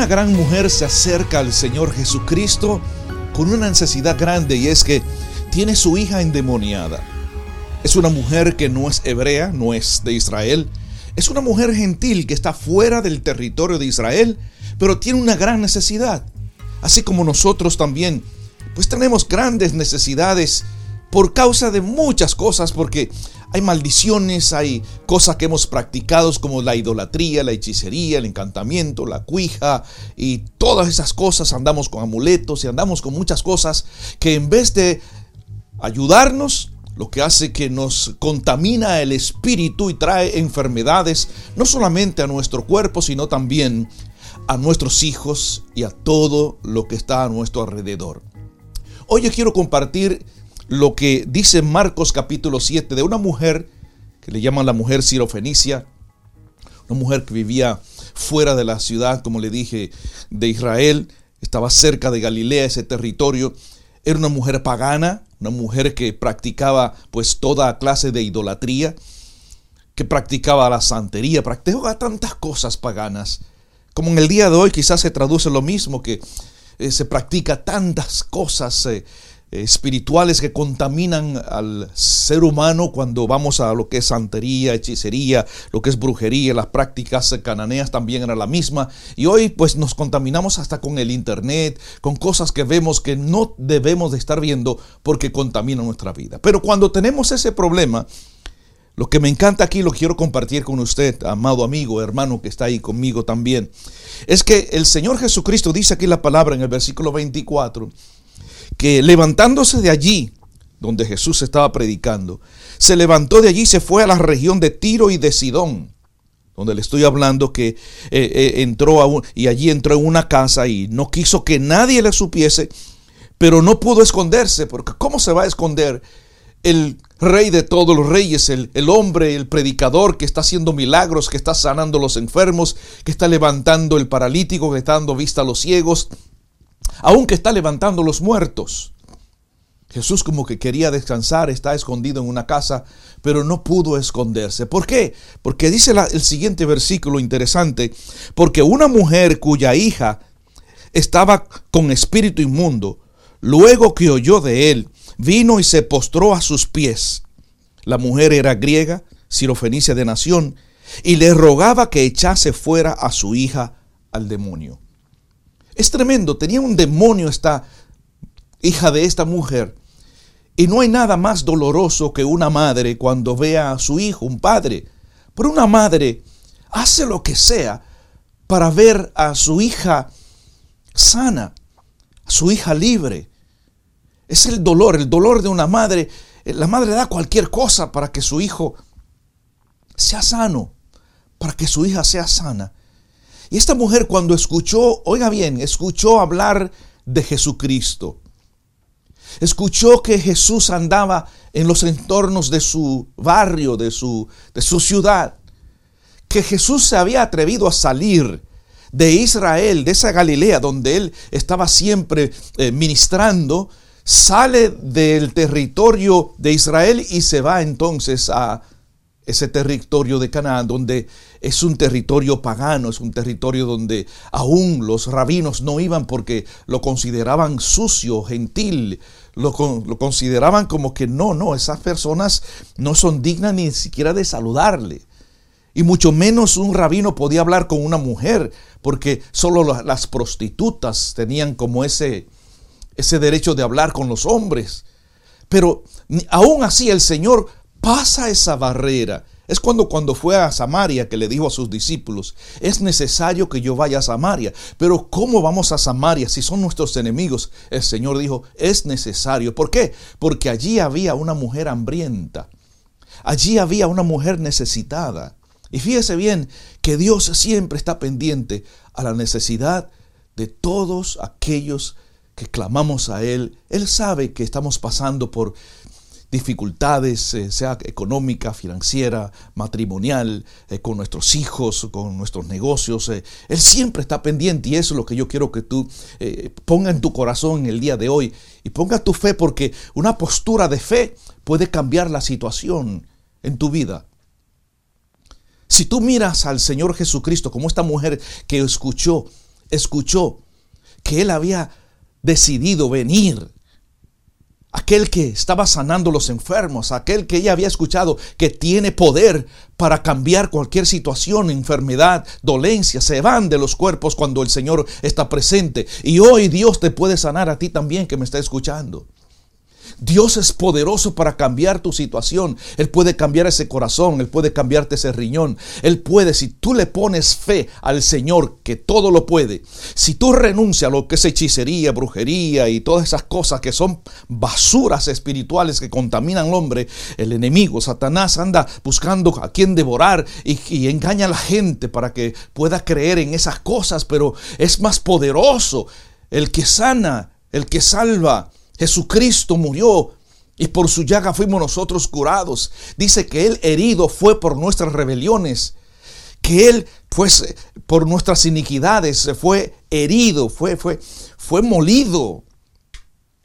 Una gran mujer se acerca al Señor Jesucristo con una necesidad grande y es que tiene su hija endemoniada. Es una mujer que no es hebrea, no es de Israel. Es una mujer gentil que está fuera del territorio de Israel, pero tiene una gran necesidad. Así como nosotros también, pues tenemos grandes necesidades por causa de muchas cosas, porque hay maldiciones, hay cosas que hemos practicado como la idolatría, la hechicería, el encantamiento, la cuija y todas esas cosas. Andamos con amuletos y andamos con muchas cosas que en vez de ayudarnos, lo que hace que nos contamina el espíritu y trae enfermedades no solamente a nuestro cuerpo, sino también a nuestros hijos y a todo lo que está a nuestro alrededor. Hoy yo quiero compartir lo que dice Marcos capítulo 7 de una mujer que le llaman la mujer sirofenicia, una mujer que vivía fuera de la ciudad, como le dije, de Israel, estaba cerca de Galilea, ese territorio, era una mujer pagana, una mujer que practicaba pues toda clase de idolatría, que practicaba la santería, practicaba tantas cosas paganas. Como en el día de hoy quizás se traduce lo mismo, que eh, se practica tantas cosas eh, espirituales que contaminan al ser humano cuando vamos a lo que es santería, hechicería, lo que es brujería, las prácticas cananeas también era la misma. Y hoy pues nos contaminamos hasta con el internet, con cosas que vemos que no debemos de estar viendo porque contaminan nuestra vida. Pero cuando tenemos ese problema, lo que me encanta aquí, lo quiero compartir con usted, amado amigo, hermano que está ahí conmigo también, es que el Señor Jesucristo dice aquí la palabra en el versículo 24, que levantándose de allí, donde Jesús estaba predicando, se levantó de allí y se fue a la región de Tiro y de Sidón, donde le estoy hablando que eh, eh, entró a y allí entró en una casa y no quiso que nadie le supiese, pero no pudo esconderse, porque ¿cómo se va a esconder el rey de todos los reyes, el, el, hombre, el predicador que está haciendo milagros, que está sanando a los enfermos, que está levantando el paralítico, que está dando vista a los ciegos, aunque está levantando los muertos. Jesús como que quería descansar, está escondido en una casa, pero no pudo esconderse. ¿Por qué? Porque dice el siguiente versículo interesante, porque una mujer cuya hija estaba con espíritu inmundo, luego que oyó de él, vino y se postró a sus pies. La mujer era griega, sirofenicia de nación, y le rogaba que echase fuera a su hija al demonio. Es tremendo, tenía un demonio esta hija de esta mujer. Y no hay nada más doloroso que una madre cuando vea a su hijo, un padre. Pero una madre hace lo que sea para ver a su hija sana, a su hija libre. Es el dolor, el dolor de una madre. La madre da cualquier cosa para que su hijo sea sano, para que su hija sea sana. Y esta mujer cuando escuchó, oiga bien, escuchó hablar de Jesucristo. Escuchó que Jesús andaba en los entornos de su barrio, de su, de su ciudad. Que Jesús se había atrevido a salir de Israel, de esa Galilea donde él estaba siempre eh, ministrando, sale del territorio de Israel y se va entonces a ese territorio de Canaán, donde es un territorio pagano, es un territorio donde aún los rabinos no iban porque lo consideraban sucio, gentil, lo, lo, consideraban como que no, no, esas personas no son dignas ni siquiera de saludarle. Y mucho menos un rabino podía hablar con una mujer, porque solo las prostitutas tenían como ese, ese derecho de hablar con los hombres. Pero aún así el Señor pasa esa barrera. Es cuando, cuando fue a Samaria que le dijo a sus discípulos, es necesario que yo vaya a Samaria. Pero ¿cómo vamos a Samaria si son nuestros enemigos? El Señor dijo, es necesario. ¿Por qué? Porque allí había una mujer hambrienta. Allí había una mujer necesitada. Y fíjese bien que Dios siempre está pendiente a la necesidad de todos aquellos que clamamos a Él. Él sabe que estamos pasando por dificultades, eh, sea económica, financiera, matrimonial, eh, con nuestros hijos, con nuestros negocios. Eh, él siempre está pendiente y eso es lo que yo quiero que tú ponga en tu corazón el día de hoy y ponga tu fe porque una postura de fe puede cambiar la situación en tu vida. Si tú miras al Señor Jesucristo como esta mujer que escuchó escuchó que él había decidido venir aquel que estaba sanando los enfermos, aquel que ella había escuchado que tiene poder para cambiar cualquier situación, enfermedad, dolencia, se van de los cuerpos cuando el Señor está presente. Y hoy Dios te puede sanar a ti también que me está escuchando. Dios es poderoso para cambiar tu situación. Él puede cambiar ese corazón, Él puede cambiarte ese riñón. Él puede, si tú le pones fe al Señor, que todo lo puede, si tú renuncias a lo que es hechicería, brujería y todas esas cosas que son basuras espirituales que contaminan al hombre, el enemigo, Satanás, anda buscando a quien devorar y, y engaña a la gente para que pueda creer en esas cosas, pero es más poderoso el que sana, el que salva Jesucristo murió y por su llaga fuimos nosotros curados. Dice que Él herido fue por nuestras rebeliones, que Él pues por nuestras iniquidades fue herido, fue, fue, fue molido.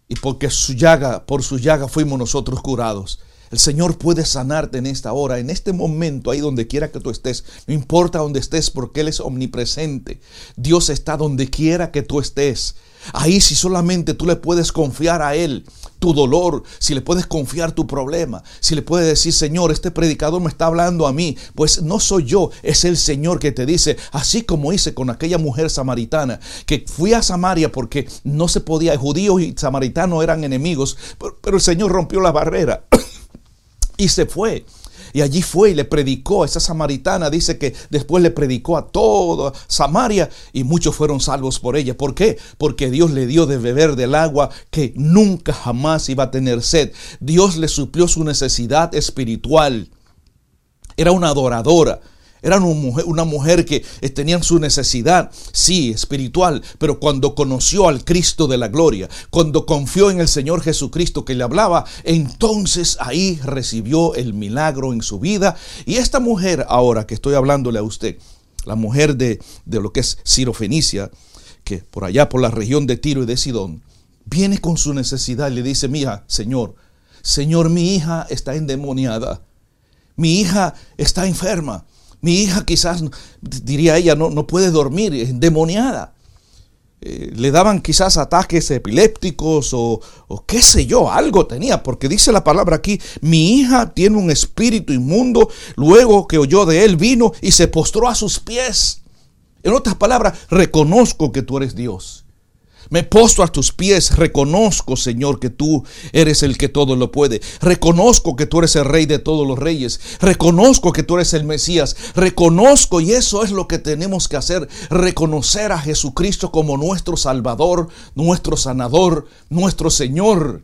Y porque su llaga, por su llaga fuimos nosotros curados. El Señor puede sanarte en esta hora, en este momento, ahí donde quiera que tú estés. No importa donde estés, porque Él es omnipresente. Dios está donde quiera que tú estés. Ahí si solamente tú le puedes confiar a Él tu dolor, si le puedes confiar tu problema, si le puedes decir, Señor, este predicador me está hablando a mí, pues no soy yo, es el Señor que te dice, así como hice con aquella mujer samaritana, que fui a Samaria porque no se podía, judíos y samaritanos eran enemigos, pero, pero el Señor rompió la barrera y se fue. Y allí fue y le predicó a esa samaritana. Dice que después le predicó a toda Samaria y muchos fueron salvos por ella. ¿Por qué? Porque Dios le dio de beber del agua que nunca jamás iba a tener sed. Dios le suplió su necesidad espiritual. Era una adoradora. Era una mujer, una mujer que eh, tenía su necesidad, sí, espiritual, pero cuando conoció al Cristo de la gloria, cuando confió en el Señor Jesucristo que le hablaba, entonces ahí recibió el milagro en su vida. Y esta mujer, ahora que estoy hablándole a usted, la mujer de, de lo que es Ciro Fenicia, que por allá por la región de Tiro y de Sidón, viene con su necesidad y le dice, mija, Señor, Señor, mi hija está endemoniada, mi hija está enferma. Mi hija quizás, diría ella, no, no puede dormir, es endemoniada. Eh, le daban quizás ataques epilépticos o, o qué sé yo, algo tenía, porque dice la palabra aquí, mi hija tiene un espíritu inmundo, luego que oyó de él vino y se postró a sus pies. En otras palabras, reconozco que tú eres Dios. Me postro a tus pies, reconozco, Señor, que tú eres el que todo lo puede. Reconozco que tú eres el rey de todos los reyes. Reconozco que tú eres el Mesías. Reconozco, y eso es lo que tenemos que hacer, reconocer a Jesucristo como nuestro Salvador, nuestro sanador, nuestro Señor.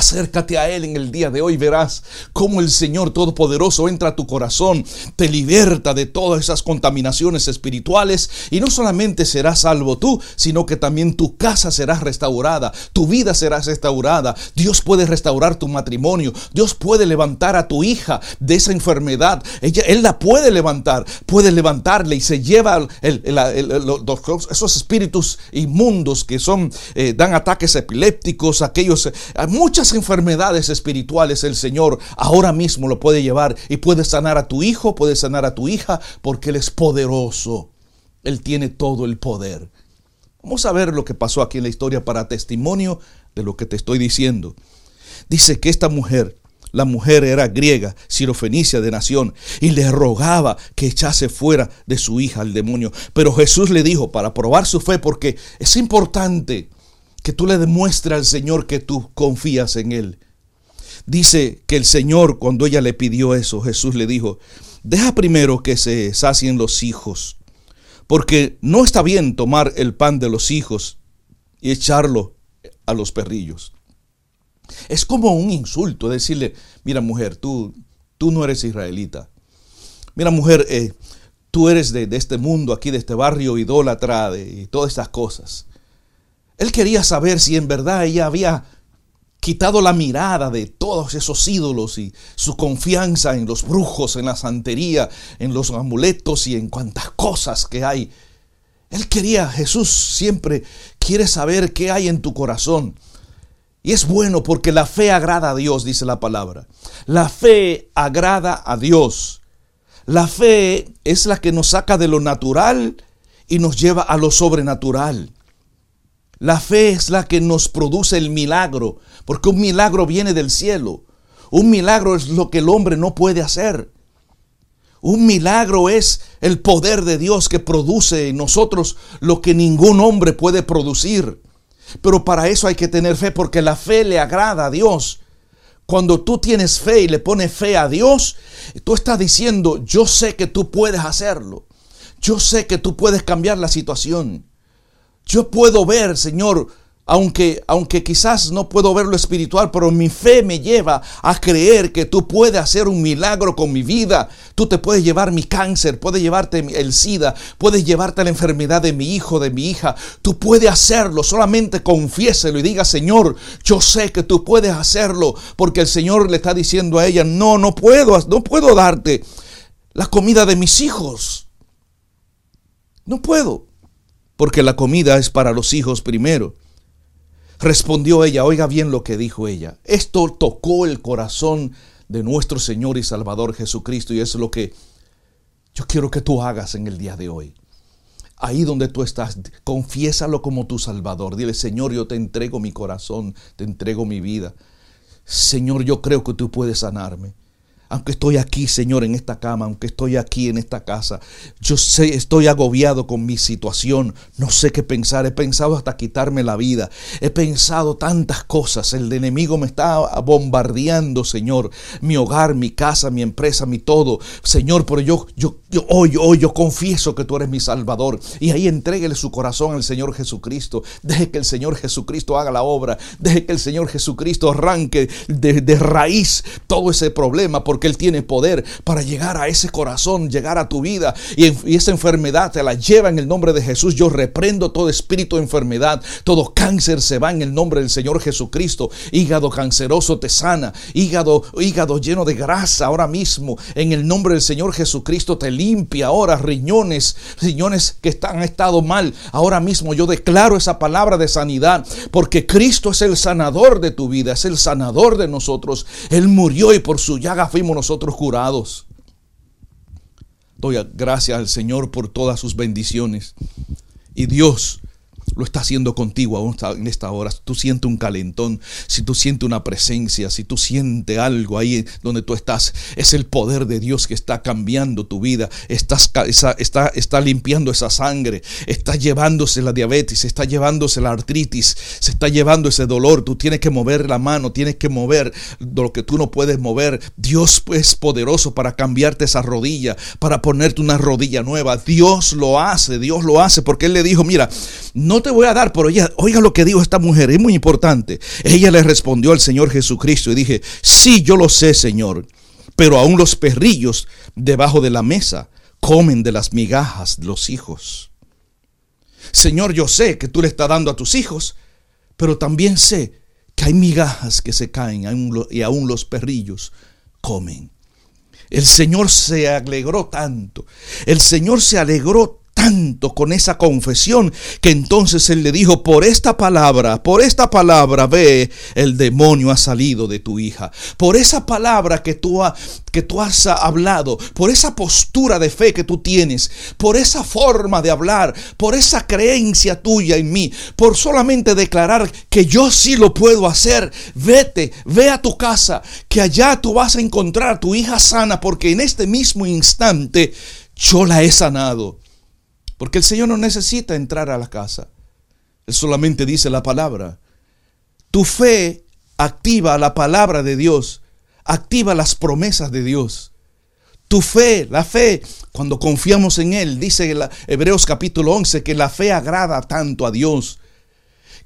Acércate a Él en el día de hoy, verás cómo el Señor Todopoderoso entra a tu corazón, te liberta de todas esas contaminaciones espirituales y no solamente serás salvo tú, sino que también tu casa será restaurada, tu vida será restaurada. Dios puede restaurar tu matrimonio, Dios puede levantar a tu hija de esa enfermedad. Él la puede levantar, puede levantarle y se lleva esos espíritus inmundos que son, eh, dan ataques epilépticos, aquellos, eh, enfermedades espirituales el Señor ahora mismo lo puede llevar y puede sanar a tu hijo, puede sanar a tu hija, porque Él es poderoso. Él tiene todo el poder. Vamos a ver lo que pasó aquí en la historia para testimonio de lo que te estoy diciendo. Dice que esta mujer, la mujer era griega, sirofenicia de nación, y le rogaba que echase fuera de su hija al demonio. Pero Jesús le dijo, para probar su fe, porque es importante que tú le demuestres al Señor que tú confías en Él. Dice que el Señor, cuando ella le pidió eso, Jesús le dijo, deja primero que se sacien los hijos, porque no está bien tomar el pan de los hijos y echarlo a los perrillos. Es como un insulto decirle, mira mujer, tú, tú no eres israelita. Mira mujer, eh, tú eres de, de, este mundo, aquí de este barrio idólatra y todas estas cosas. Él quería saber si en verdad ella había quitado la mirada de todos esos ídolos y su confianza en los brujos, en la santería, en los amuletos y en cuantas cosas que hay. Él quería, Jesús siempre quiere saber qué hay en tu corazón. Y es bueno porque la fe agrada a Dios, dice la palabra. La fe agrada a Dios. La fe es la que nos saca de lo natural y nos lleva a lo sobrenatural. La fe es la que nos produce el milagro, porque un milagro viene del cielo. Un milagro es lo que el hombre no puede hacer. Un milagro es el poder de Dios que produce en nosotros lo que ningún hombre puede producir. Pero para eso hay que tener fe, porque la fe le agrada a Dios. Cuando tú tienes fe y le pones fe a Dios, tú estás diciendo, yo sé que tú puedes hacerlo. Yo sé que tú puedes cambiar la situación. Yo puedo ver, Señor, aunque, aunque quizás no puedo ver lo espiritual, pero mi fe me lleva a creer que tú puedes hacer un milagro con mi vida. Tú te puedes llevar mi cáncer, puedes llevarte el SIDA, puedes llevarte la enfermedad de mi hijo, de mi hija. Tú puedes hacerlo, solamente confiéselo y diga, Señor, yo sé que tú puedes hacerlo, porque el Señor le está diciendo a ella, no, no puedo, no puedo darte la comida de mis hijos. No puedo, porque la comida es para los hijos primero. Respondió ella, oiga bien lo que dijo ella. Esto tocó el corazón de nuestro Señor y Salvador Jesucristo y es lo que yo quiero que tú hagas en el día de hoy. Ahí donde tú estás, confiésalo como tu Salvador. Dile, Señor, yo te entrego mi corazón, te entrego mi vida. Señor, yo creo que tú puedes sanarme aunque estoy aquí, Señor, en esta cama, aunque estoy aquí en esta casa, yo sé, estoy agobiado con mi situación, no sé qué pensar, he pensado hasta quitarme la vida, he pensado tantas cosas, el enemigo me está bombardeando, Señor, mi hogar, mi casa, mi empresa, mi todo, Señor, pero yo, yo, yo hoy, hoy yo confieso que tú eres mi Salvador, y ahí entréguele su corazón al Señor Jesucristo, deje que el Señor Jesucristo haga la obra, deje que el Señor Jesucristo arranque de, raíz todo ese problema, que Él tiene poder para llegar a ese corazón, llegar a tu vida y, esa enfermedad te la lleva en el nombre de Jesús. Yo reprendo todo espíritu de enfermedad, todo cáncer se va en el nombre del Señor Jesucristo. Hígado canceroso te sana, hígado, hígado lleno de grasa ahora mismo en el nombre del Señor Jesucristo te limpia ahora riñones, riñones que están, han estado mal. Ahora mismo yo declaro esa palabra de sanidad porque Cristo es el sanador de tu vida, es el sanador de nosotros. Él murió y por su llaga fuimos nosotros curados. Doy gracias al Señor por todas sus bendiciones. Y Dios lo está haciendo contigo en esta hora. Si tú sientes un calentón, si tú sientes una presencia, si tú sientes algo ahí donde tú estás, es el poder de Dios que está cambiando tu vida, estás, está, está limpiando esa sangre, está llevándose la diabetes, está llevándose la artritis, se está llevando ese dolor. Tú tienes que mover la mano, tienes que mover lo que tú no puedes mover. Dios es poderoso para cambiarte esa rodilla, para ponerte una rodilla nueva. Dios lo hace, Dios lo hace, porque Él le dijo, mira, no te voy a dar, pero ella, oiga lo que dijo esta mujer, es muy importante. Ella le respondió al Señor Jesucristo y dije, sí, yo lo sé, Señor, pero aún los perrillos debajo de la mesa comen de las migajas de los hijos. Señor, yo sé que tú le estás dando a tus hijos, pero también sé que hay migajas que se caen y aún los perrillos comen. El Señor se alegró tanto. El Señor se alegró tanto con esa confesión que entonces él le dijo, por esta palabra, por esta palabra, ve, el demonio ha salido de tu hija. Por esa palabra que tú, que tú has hablado, por esa postura de fe que tú tienes, por esa forma de hablar, por esa creencia tuya en mí, por solamente declarar que yo sí lo puedo hacer, vete, ve a tu casa, que allá tú vas a encontrar a tu hija sana, porque en este mismo instante yo la he sanado. Porque el Señor no necesita entrar a la casa. Él solamente dice la palabra. Tu fe activa la palabra de Dios, activa las promesas de Dios. Tu fe, la fe, cuando confiamos en Él, dice Hebreos capítulo 11, que la fe agrada tanto a Dios,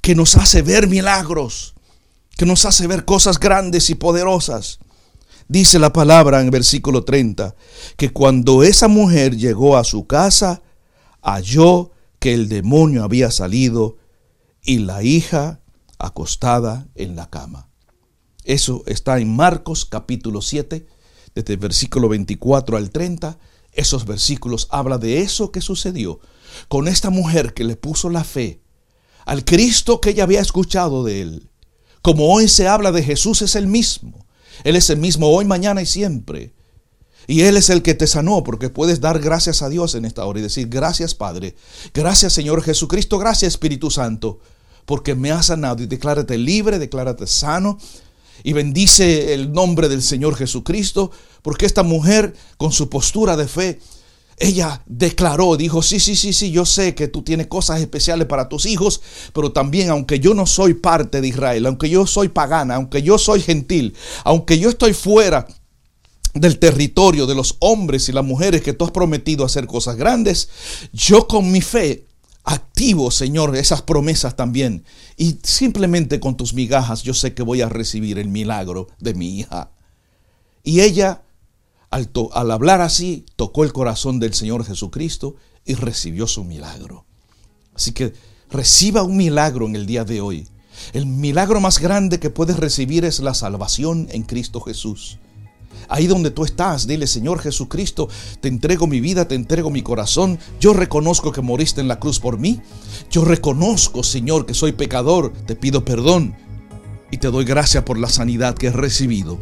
que nos hace ver milagros, que nos hace ver cosas grandes y poderosas. Dice la palabra en versículo 30, que cuando esa mujer llegó a su casa, halló que el demonio había salido y la hija acostada en la cama. Eso está en Marcos capítulo 7, desde el versículo 24 al 30. Esos versículos hablan de eso que sucedió con esta mujer que le puso la fe al Cristo que ella había escuchado de él. Como hoy se habla de Jesús es el mismo. Él es el mismo hoy, mañana y siempre. Y Él es el que te sanó, porque puedes dar gracias a Dios en esta hora y decir, gracias Padre, gracias Señor Jesucristo, gracias Espíritu Santo, porque me has sanado. Y declárate libre, declárate sano. Y bendice el nombre del Señor Jesucristo, porque esta mujer con su postura de fe ella declaró, dijo, sí, sí, sí, sí, yo sé que tú tienes cosas especiales para tus hijos, pero también aunque yo no soy parte de Israel, aunque yo soy pagana, aunque yo soy gentil, aunque yo estoy fuera del territorio de los hombres y las mujeres que tú has prometido hacer cosas grandes, yo con mi fe activo, Señor, esas promesas también. Y simplemente con tus migajas yo sé que voy a recibir el milagro de mi hija. Y ella al, hablar así, tocó el corazón del Señor Jesucristo y recibió su milagro. Así que reciba un milagro en el día de hoy. El milagro más grande que puedes recibir es la salvación en Cristo Jesús. Ahí donde tú estás, dile, Señor Jesucristo, te entrego mi vida, te entrego mi corazón. Yo reconozco que moriste en la cruz por mí. Yo reconozco, Señor, que soy pecador. Te pido perdón y te doy gracias por la sanidad que he recibido.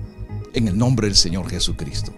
En el nombre del Señor Jesucristo.